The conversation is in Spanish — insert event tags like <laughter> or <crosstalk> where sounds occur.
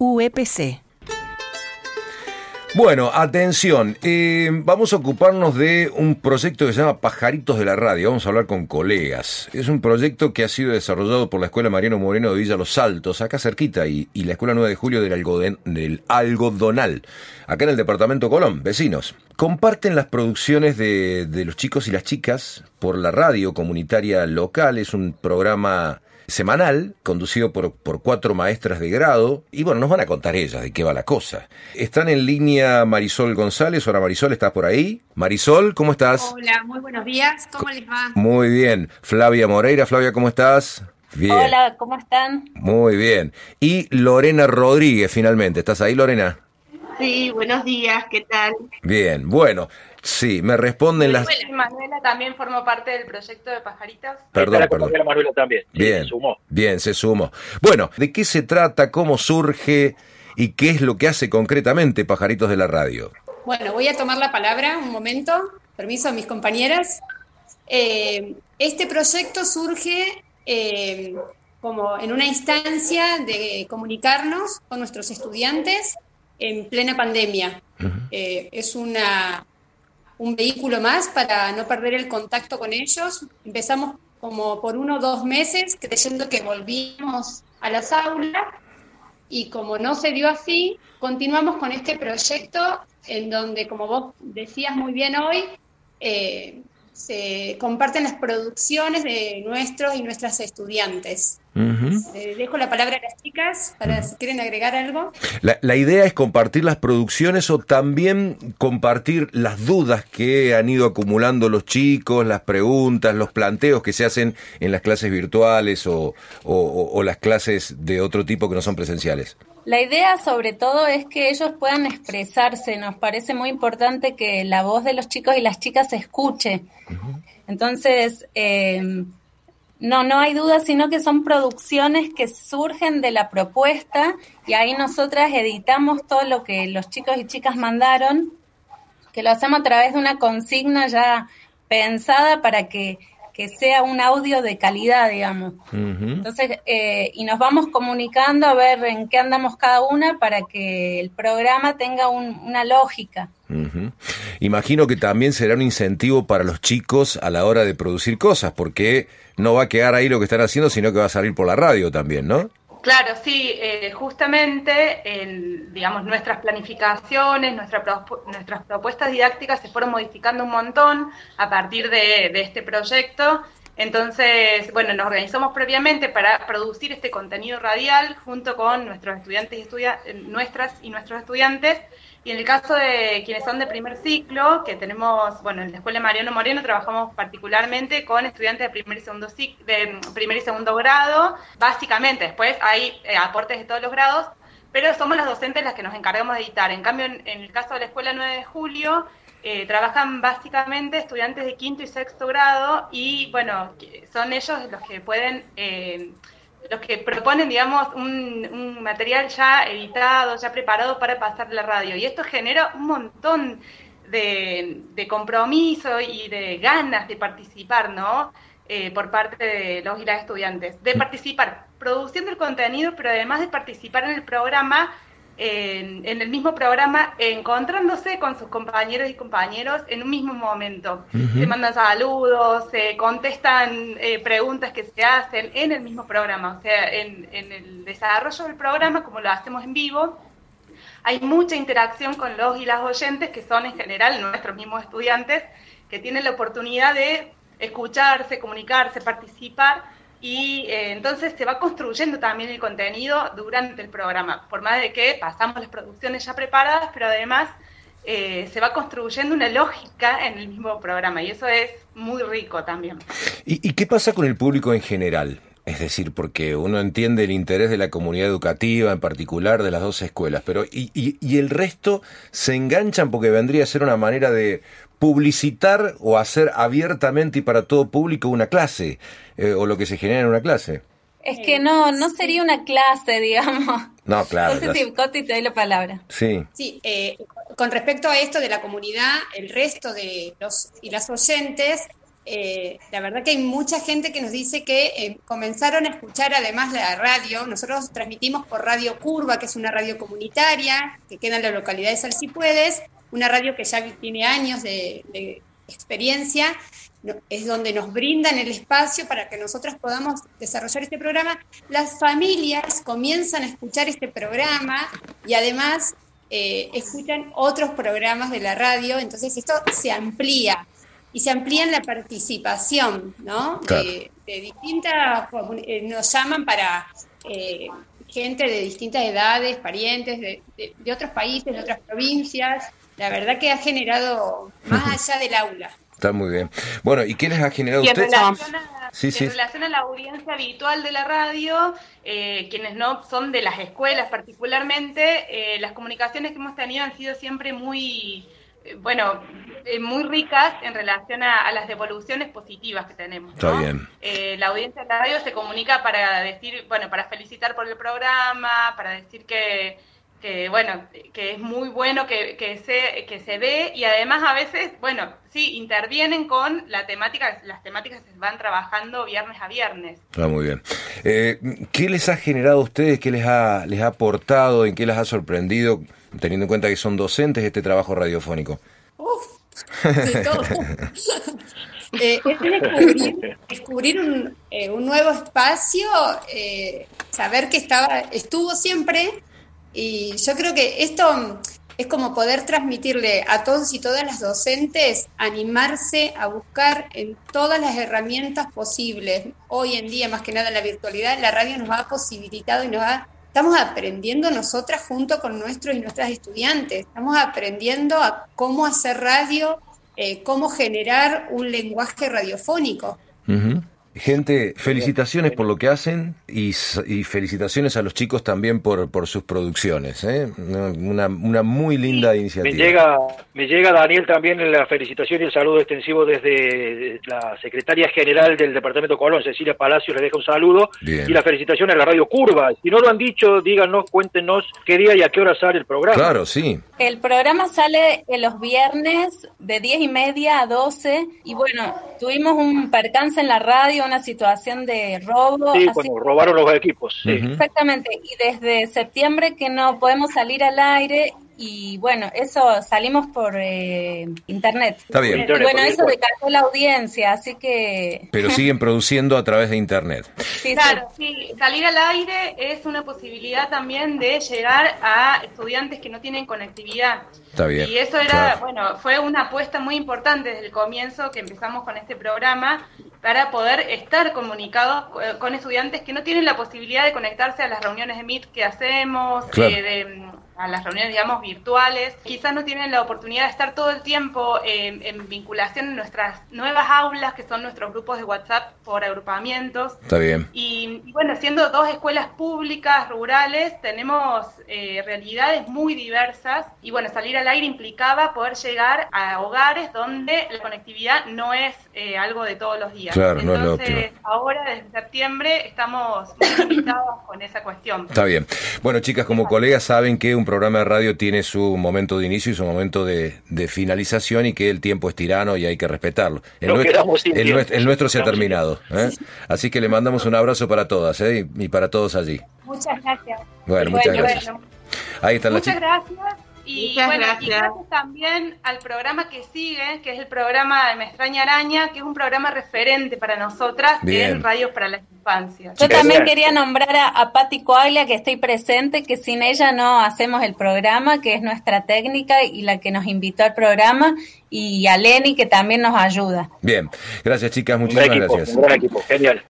UEPC. Bueno, atención, eh, vamos a ocuparnos de un proyecto que se llama Pajaritos de la Radio, vamos a hablar con colegas. Es un proyecto que ha sido desarrollado por la Escuela Mariano Moreno de Villa Los Altos, acá cerquita, y, la Escuela 9 de Julio del, Algodonal, acá en el Departamento Colón, vecinos. Comparten las producciones de los chicos y las chicas por la radio comunitaria local, es un programa semanal, conducido por, por cuatro maestras de grado, y bueno, nos van a contar ellas de qué va la cosa. Están en línea Marisol González. Hola Marisol, ¿estás por ahí? Marisol, ¿cómo estás? Hola, muy buenos días, ¿cómo les va? Muy bien. Flavia Moreira, Flavia, ¿cómo estás? Bien. Hola, ¿cómo están? Muy bien. Y Lorena Rodríguez, finalmente. ¿Estás ahí, Lorena? Sí, buenos días, ¿qué tal? Bien, bueno, Sí, me responden las... Manuela también formó parte del proyecto de Pajaritas. Perdón, perdón. Manuela también. Bien, se sumó. Bien, se sumó. Bueno, ¿de qué se trata? ¿Cómo surge? ¿Y qué es lo que hace concretamente Pajaritos de la Radio? Bueno, voy a tomar la palabra un momento. Permiso a mis compañeras. Eh, este proyecto surge eh, como en una instancia de comunicarnos con nuestros estudiantes en plena pandemia. Eh, es una un vehículo más para no perder el contacto con ellos. Empezamos como por uno o dos meses creyendo que volvíamos a las aulas y como no se dio así, continuamos con este proyecto en donde, como vos decías muy bien hoy, eh, se comparten las producciones de nuestros y nuestras estudiantes. Eh, dejo la palabra a las chicas para si quieren agregar algo. La, idea es compartir las producciones o también compartir las dudas que han ido acumulando los chicos, las preguntas, los planteos que se hacen en las clases virtuales o, o las clases de otro tipo que no son presenciales. La idea sobre todo es que ellos puedan expresarse. Nos parece muy importante que la voz de los chicos y las chicas se escuche. Entonces, eh, no, no hay duda, sino que son producciones que surgen de la propuesta y ahí nosotras editamos todo lo que los chicos y chicas mandaron, que lo hacemos a través de una consigna ya pensada para que, sea un audio de calidad, digamos. Entonces, eh, y nos vamos comunicando a ver en qué andamos cada una para que el programa tenga una lógica. Imagino que también será un incentivo para los chicos a la hora de producir cosas, porque no va a quedar ahí lo que están haciendo, sino que va a salir por la radio también, ¿no? Claro, sí, eh, justamente, digamos, nuestras planificaciones, nuestras propuestas didácticas se fueron modificando un montón a partir de, este proyecto. Entonces, bueno, nos organizamos previamente para producir este contenido radial junto con nuestros estudiantes y nuestras y nuestros estudiantes y en el caso de quienes son de primer ciclo, que tenemos, bueno, en la Escuela Mariano Moreno trabajamos particularmente con estudiantes de primer y segundo, de primer y segundo grado, básicamente, después hay eh, aportes de todos los grados, pero somos las docentes las que nos encargamos de editar. En cambio, en, el caso de la Escuela 9 de Julio, eh, trabajan básicamente estudiantes de quinto y sexto grado y, bueno, son ellos los que pueden... Eh, los que proponen, digamos, un, material ya editado, ya preparado para pasar la radio. Y esto genera un montón de, compromiso y de ganas de participar, ¿no? Eh, por parte de los y las estudiantes. De participar produciendo el contenido, pero además de participar en el programa en, el mismo programa, encontrándose con sus compañeros y compañeros en un mismo momento. Se mandan saludos, se contestan eh, preguntas que se hacen en el mismo programa. O sea, en, el desarrollo del programa, como lo hacemos en vivo, hay mucha interacción con los y las oyentes, que son en general nuestros mismos estudiantes, que tienen la oportunidad de escucharse, comunicarse, participar y eh, entonces se va construyendo también el contenido durante el programa, por más de que pasamos las producciones ya preparadas, pero además eh, se va construyendo una lógica en el mismo programa y eso es muy rico también. ¿Y, qué pasa con el público en general? Es decir, porque uno entiende el interés de la comunidad educativa, en particular de las dos escuelas, pero y, y, el resto se enganchan porque vendría a ser una manera de publicitar o hacer abiertamente y para todo público una clase eh, o lo que se genera en una clase. Es que no, no sería una clase, digamos. No, claro. No sé si Coti te doy la palabra. Sí. Sí, eh, con respecto a esto de la comunidad, el resto de los y las oyentes eh, la verdad que hay mucha gente que nos dice que eh, comenzaron a escuchar además la radio. Nosotros transmitimos por Radio Curva, que es una radio comunitaria que queda en la localidad de Salsipuedes, una radio que ya tiene años de, experiencia, es donde nos brindan el espacio para que nosotros podamos desarrollar este programa. Las familias comienzan a escuchar este programa y además eh, escuchan otros programas de la radio, entonces esto se amplía y se amplía la participación, ¿no? De, distintas, eh, nos llaman para eh, gente de distintas edades, parientes de, otros países, de otras provincias. La verdad que ha generado más allá del aula. Está muy bien. Bueno, ¿y qué les ha generado usted? En relación, a, sí, en relación a la audiencia habitual de la radio, eh, quienes no son de las escuelas particularmente, las comunicaciones que hemos tenido han sido siempre muy eh, bueno, eh, muy ricas en relación a, las devoluciones positivas que tenemos. Está bien. Eh, la audiencia de la radio se comunica para decir, bueno, para felicitar por el programa, para decir que, que bueno, que es muy bueno que, que, se, que se ve y además a veces, bueno, sí, intervienen con la temática, las temáticas se van trabajando viernes a viernes. Está muy bien. ¿Qué les ha generado a ustedes? ¿Qué les ha, les ha aportado? ¿En qué les ha sorprendido? teniendo en cuenta que son docentes este trabajo radiofónico? Uf, de <laughs> todo. <laughs> Eh, es descubrir, un, eh, un, nuevo espacio, eh, saber que estaba, estuvo siempre, y yo creo que esto es como poder transmitirle a todos y todas las docentes, animarse a buscar en todas las herramientas posibles. Hoy en día, más que nada en la virtualidad, la radio nos ha posibilitado y nos ha estamos aprendiendo nosotras junto con nuestros y nuestras estudiantes, estamos aprendiendo a cómo hacer radio, eh, cómo generar un lenguaje radiofónico. Gente, felicitaciones por lo que hacen y, felicitaciones a los chicos también por, por sus producciones. ¿eh? Una, una, muy linda iniciativa. Me llega, me llega Daniel también la felicitación y el saludo extensivo desde la secretaria general del Departamento Colón, Cecilia Palacio, le deja un saludo. Y la felicitación a la Radio Curva. Si no lo han dicho, díganos, cuéntenos qué día y a qué hora sale el programa. Claro, sí. El programa sale los viernes de 10 y media a 12. Y bueno, tuvimos un percance en la radio una situación de robo. Sí, cuando robaron los equipos. Exactamente, y desde septiembre que no podemos salir al aire y bueno, eso salimos por eh, internet. Está bien. Y bueno, eso decantó la audiencia, así que... Pero <laughs> siguen produciendo a través de internet. Sí, claro, sí. Salir al aire es una posibilidad también de llegar a estudiantes que no tienen conectividad. Está bien. Y eso era, bueno, fue una apuesta muy importante desde el comienzo que empezamos con este programa para poder estar comunicados eh, con estudiantes que no tienen la posibilidad de conectarse a las reuniones de Meet que hacemos, eh, de a las reuniones, digamos, virtuales. Quizás no tienen la oportunidad de estar todo el tiempo en vinculación en nuestras nuevas aulas, que son nuestros grupos de WhatsApp por agrupamientos. Está bien. Y, bueno, siendo dos escuelas públicas, rurales, tenemos eh, realidades muy diversas. Y bueno, salir al aire implicaba poder llegar a hogares donde la conectividad no es eh, algo de todos los días. Claro, Entonces, ahora desde septiembre estamos <coughs> muy limitados con esa cuestión. Está bien. Bueno, chicas, como colegas saben que un programa de radio tiene su momento de inicio y su momento de, finalización y que el tiempo es tirano y hay que respetarlo. El, nuestro, se ha terminado. ¿eh? Así que le mandamos un abrazo para todas ¿eh? y, para todos allí. Muchas gracias. Bueno, muchas gracias. Ahí están las chicas. Muchas gracias. Y bueno, gracias. y gracias también al programa que sigue, que es el programa de Me extraña araña, que es un programa referente para nosotras en Radio para las Infancias. Yo también quería nombrar a, a Patti Coaglia, que estoy presente, que sin ella no hacemos el programa, que es nuestra técnica y la que nos invitó al programa, y a Lenny, que también nos ayuda. Bien, gracias chicas, muchísimas gracias. Un gran equipo, genial.